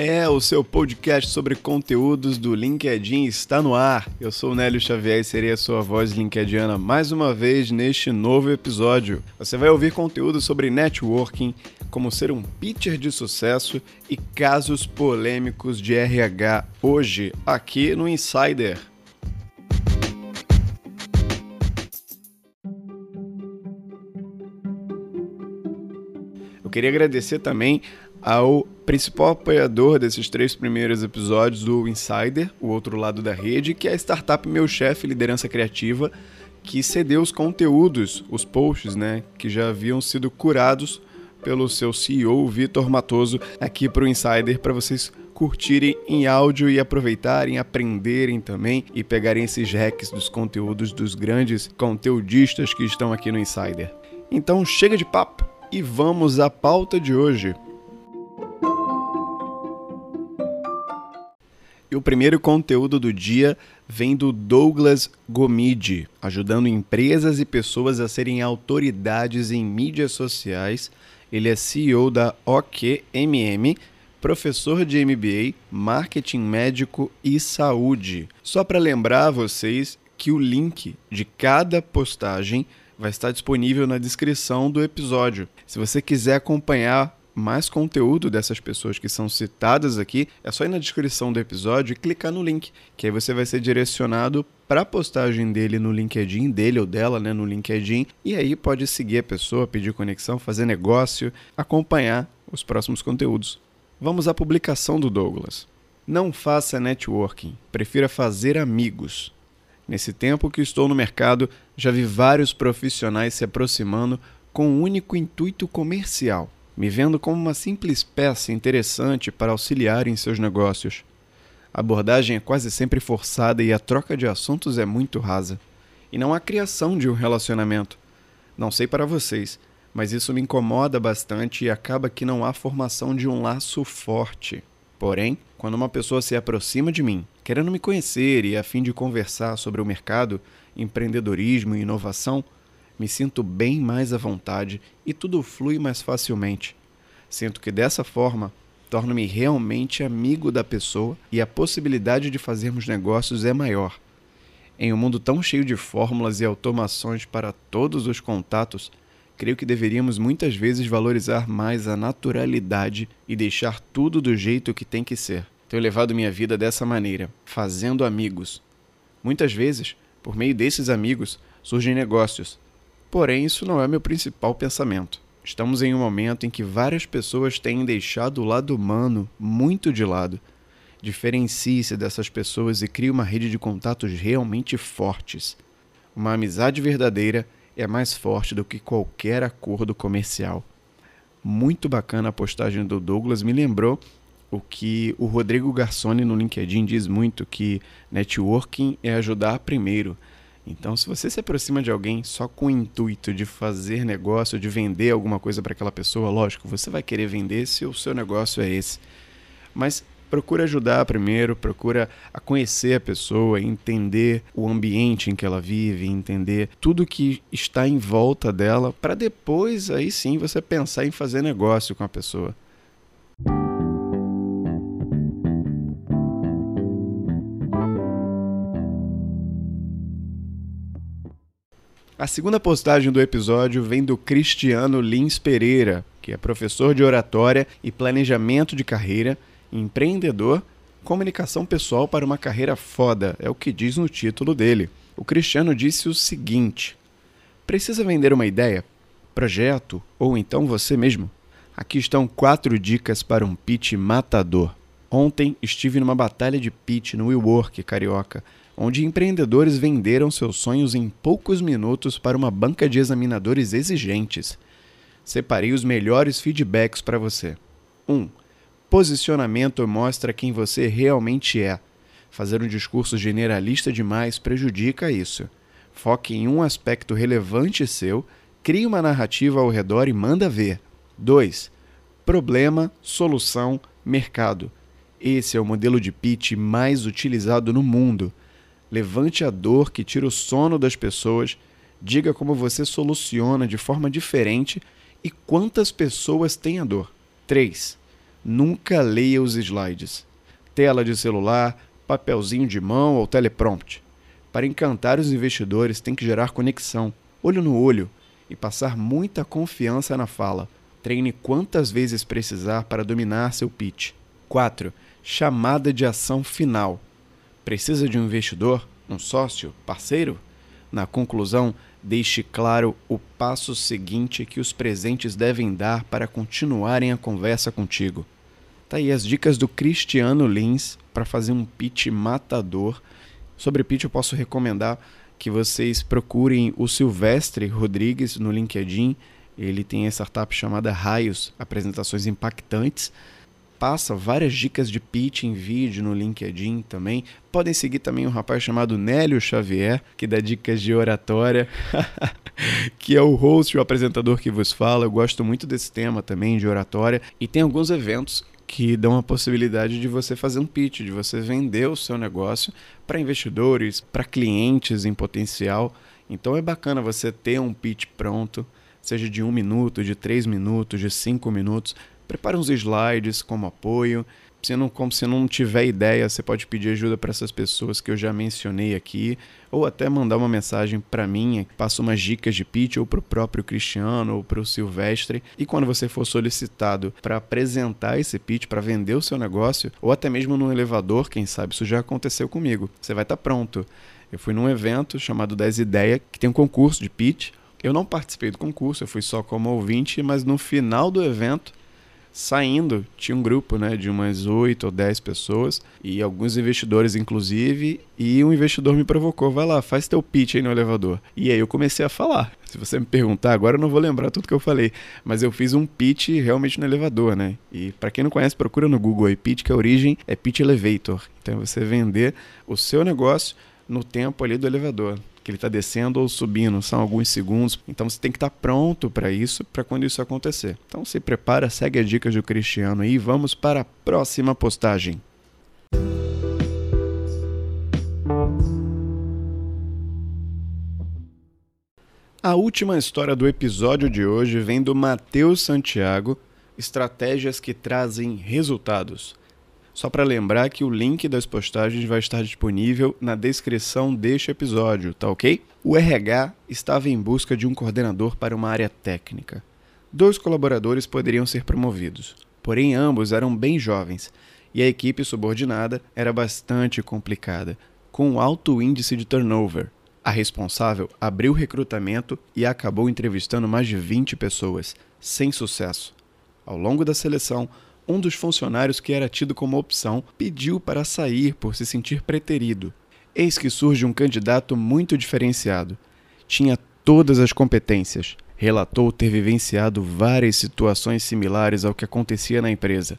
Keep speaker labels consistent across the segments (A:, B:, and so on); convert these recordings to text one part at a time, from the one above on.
A: É, o seu podcast sobre conteúdos do LinkedIn está no ar. Eu sou o Nélio Xavier e serei a sua voz linkediana mais uma vez neste novo episódio. Você vai ouvir conteúdo sobre networking, como ser um pitcher de sucesso e casos polêmicos de RH hoje, aqui no Insider. Eu queria agradecer também ao principal apoiador desses três primeiros episódios do Insider, o outro lado da rede, que é a startup Meu Chefe Liderança Criativa, que cedeu os conteúdos, os posts, né, que já haviam sido curados pelo seu CEO, Vitor Matoso, aqui para o Insider, para vocês curtirem em áudio e aproveitarem, aprenderem também e pegarem esses hacks dos conteúdos dos grandes conteudistas que estão aqui no Insider. Então chega de papo e vamos à pauta de hoje. O primeiro conteúdo do dia vem do Douglas Gomide, ajudando empresas e pessoas a serem autoridades em mídias sociais. Ele é CEO da OQMM, professor de MBA, marketing médico e saúde. Só para lembrar vocês que o link de cada postagem vai estar disponível na descrição do episódio. Se você quiser acompanhar mais conteúdo dessas pessoas que são citadas aqui, é só ir na descrição do episódio e clicar no link, que aí você vai ser direcionado para a postagem dele no LinkedIn, dele ou dela, né, no LinkedIn, e aí pode seguir a pessoa, pedir conexão, fazer negócio, acompanhar os próximos conteúdos. Vamos à publicação do Douglas. Não faça networking, prefira fazer amigos. Nesse tempo que estou no mercado, já vi vários profissionais se aproximando com um único intuito comercial me vendo como uma simples peça interessante para auxiliar em seus negócios. A abordagem é quase sempre forçada e a troca de assuntos é muito rasa. E não há criação de um relacionamento. Não sei para vocês, mas isso me incomoda bastante e acaba que não há formação de um laço forte. Porém, quando uma pessoa se aproxima de mim, querendo me conhecer e a fim de conversar sobre o mercado, empreendedorismo e inovação, me sinto bem mais à vontade e tudo flui mais facilmente. Sinto que dessa forma torno-me realmente amigo da pessoa e a possibilidade de fazermos negócios é maior. Em um mundo tão cheio de fórmulas e automações para todos os contatos, creio que deveríamos muitas vezes valorizar mais a naturalidade e deixar tudo do jeito que tem que ser. Tenho levado minha vida dessa maneira, fazendo amigos. Muitas vezes, por meio desses amigos, surgem negócios, Porém, isso não é meu principal pensamento. Estamos em um momento em que várias pessoas têm deixado o lado humano muito de lado. Diferencie-se dessas pessoas e crie uma rede de contatos realmente fortes. Uma amizade verdadeira é mais forte do que qualquer acordo comercial. Muito bacana a postagem do Douglas, me lembrou o que o Rodrigo Garçoni no LinkedIn diz muito, que networking é ajudar primeiro. Então, se você se aproxima de alguém só com o intuito de fazer negócio, de vender alguma coisa para aquela pessoa, lógico, você vai querer vender se o seu negócio é esse. Mas procura ajudar primeiro, procura a conhecer a pessoa, entender o ambiente em que ela vive, entender tudo que está em volta dela, para depois aí sim você pensar em fazer negócio com a pessoa. A segunda postagem do episódio vem do Cristiano Lins Pereira, que é professor de oratória e planejamento de carreira, empreendedor, comunicação pessoal para uma carreira foda, é o que diz no título dele. O Cristiano disse o seguinte: Precisa vender uma ideia, projeto ou então você mesmo? Aqui estão quatro dicas para um pitch matador. Ontem estive numa batalha de pitch no WeWork Carioca onde empreendedores venderam seus sonhos em poucos minutos para uma banca de examinadores exigentes. Separei os melhores feedbacks para você. 1. Um, posicionamento mostra quem você realmente é. Fazer um discurso generalista demais prejudica isso. Foque em um aspecto relevante seu, crie uma narrativa ao redor e manda ver. 2. Problema, solução, mercado. Esse é o modelo de pitch mais utilizado no mundo. Levante a dor que tira o sono das pessoas, diga como você soluciona de forma diferente e quantas pessoas têm a dor. 3. Nunca leia os slides. Tela de celular, papelzinho de mão ou teleprompter. Para encantar os investidores, tem que gerar conexão, olho no olho, e passar muita confiança na fala. Treine quantas vezes precisar para dominar seu pitch. 4. Chamada de ação final. Precisa de um investidor, um sócio, parceiro? Na conclusão, deixe claro o passo seguinte que os presentes devem dar para continuarem a conversa contigo. Tá aí as dicas do Cristiano Lins para fazer um pitch matador. Sobre pitch eu posso recomendar que vocês procurem o Silvestre Rodrigues no LinkedIn. Ele tem a startup chamada Raios, apresentações impactantes passa várias dicas de pitch em vídeo no LinkedIn também. Podem seguir também um rapaz chamado Nélio Xavier, que dá dicas de oratória, que é o host, o apresentador que vos fala. Eu gosto muito desse tema também de oratória e tem alguns eventos que dão a possibilidade de você fazer um pitch, de você vender o seu negócio para investidores, para clientes em potencial. Então é bacana você ter um pitch pronto, seja de um minuto, de três minutos, de cinco minutos prepare uns slides como apoio. Se não, como se não tiver ideia, você pode pedir ajuda para essas pessoas que eu já mencionei aqui, ou até mandar uma mensagem para mim, passo umas dicas de pitch ou para o próprio Cristiano ou para o Silvestre. E quando você for solicitado para apresentar esse pitch, para vender o seu negócio, ou até mesmo no elevador, quem sabe isso já aconteceu comigo, você vai estar tá pronto. Eu fui num evento chamado 10 Ideia, que tem um concurso de pitch. Eu não participei do concurso, eu fui só como ouvinte, mas no final do evento saindo, tinha um grupo né, de umas 8 ou 10 pessoas e alguns investidores, inclusive, e um investidor me provocou: vai lá, faz teu pitch aí no elevador. E aí eu comecei a falar. Se você me perguntar, agora eu não vou lembrar tudo que eu falei, mas eu fiz um pitch realmente no elevador, né? E para quem não conhece, procura no Google aí, pitch, que a origem é pitch elevator. Então é você vender o seu negócio no tempo ali do elevador que ele está descendo ou subindo, são alguns segundos. Então você tem que estar tá pronto para isso, para quando isso acontecer. Então se prepara, segue as dicas do Cristiano e vamos para a próxima postagem. A última história do episódio de hoje vem do Matheus Santiago, Estratégias que trazem resultados. Só para lembrar que o link das postagens vai estar disponível na descrição deste episódio, tá ok? O RH estava em busca de um coordenador para uma área técnica. Dois colaboradores poderiam ser promovidos, porém ambos eram bem jovens e a equipe subordinada era bastante complicada, com alto índice de turnover. A responsável abriu recrutamento e acabou entrevistando mais de 20 pessoas, sem sucesso. Ao longo da seleção, um dos funcionários que era tido como opção pediu para sair por se sentir preterido. Eis que surge um candidato muito diferenciado. Tinha todas as competências. Relatou ter vivenciado várias situações similares ao que acontecia na empresa.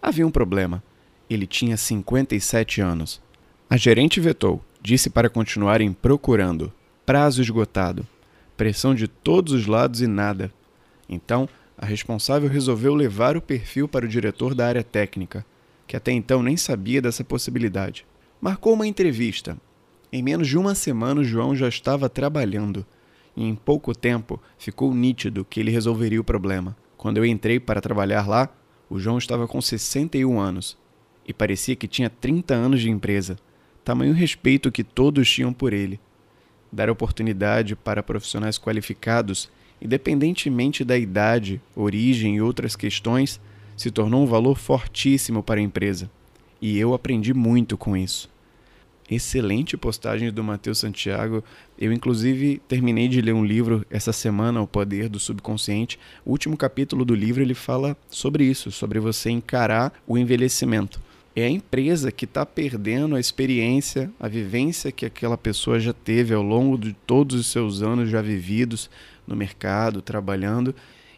A: Havia um problema. Ele tinha 57 anos. A gerente vetou, disse para continuarem procurando. Prazo esgotado. Pressão de todos os lados e nada. Então, a responsável resolveu levar o perfil para o diretor da área técnica, que até então nem sabia dessa possibilidade. Marcou uma entrevista. Em menos de uma semana, o João já estava trabalhando. E em pouco tempo ficou nítido que ele resolveria o problema. Quando eu entrei para trabalhar lá, o João estava com 61 anos e parecia que tinha 30 anos de empresa. Tamanho respeito que todos tinham por ele. Dar oportunidade para profissionais qualificados independentemente da idade, origem e outras questões, se tornou um valor fortíssimo para a empresa. E eu aprendi muito com isso. Excelente postagem do Matheus Santiago. Eu, inclusive, terminei de ler um livro essa semana, O Poder do Subconsciente. O último capítulo do livro ele fala sobre isso, sobre você encarar o envelhecimento. É a empresa que está perdendo a experiência, a vivência que aquela pessoa já teve ao longo de todos os seus anos já vividos, no mercado, trabalhando.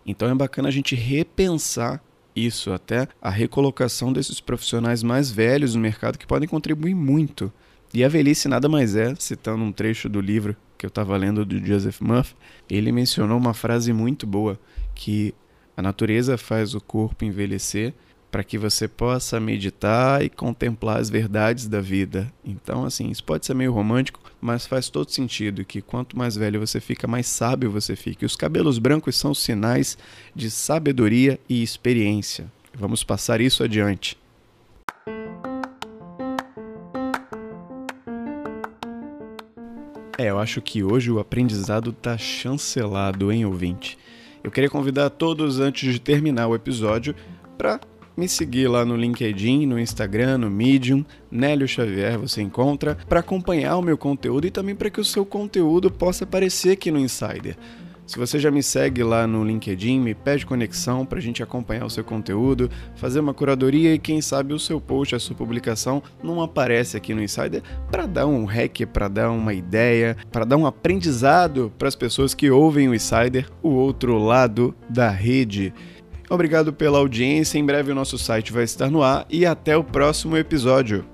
A: Então é bacana a gente repensar isso, até a recolocação desses profissionais mais velhos no mercado que podem contribuir muito. E a velhice nada mais é, citando um trecho do livro que eu estava lendo do Joseph Murphy, ele mencionou uma frase muito boa que a natureza faz o corpo envelhecer para que você possa meditar e contemplar as verdades da vida. Então, assim, isso pode ser meio romântico, mas faz todo sentido que quanto mais velho você fica, mais sábio você fica. E os cabelos brancos são sinais de sabedoria e experiência. Vamos passar isso adiante. É, eu acho que hoje o aprendizado tá chancelado, hein, ouvinte? Eu queria convidar todos antes de terminar o episódio para me seguir lá no LinkedIn, no Instagram, no Medium, Nélio Xavier você encontra, para acompanhar o meu conteúdo e também para que o seu conteúdo possa aparecer aqui no Insider. Se você já me segue lá no LinkedIn, me pede conexão para a gente acompanhar o seu conteúdo, fazer uma curadoria e quem sabe o seu post, a sua publicação não aparece aqui no Insider para dar um hack, para dar uma ideia, para dar um aprendizado para as pessoas que ouvem o Insider, o outro lado da rede. Obrigado pela audiência. Em breve o nosso site vai estar no ar e até o próximo episódio.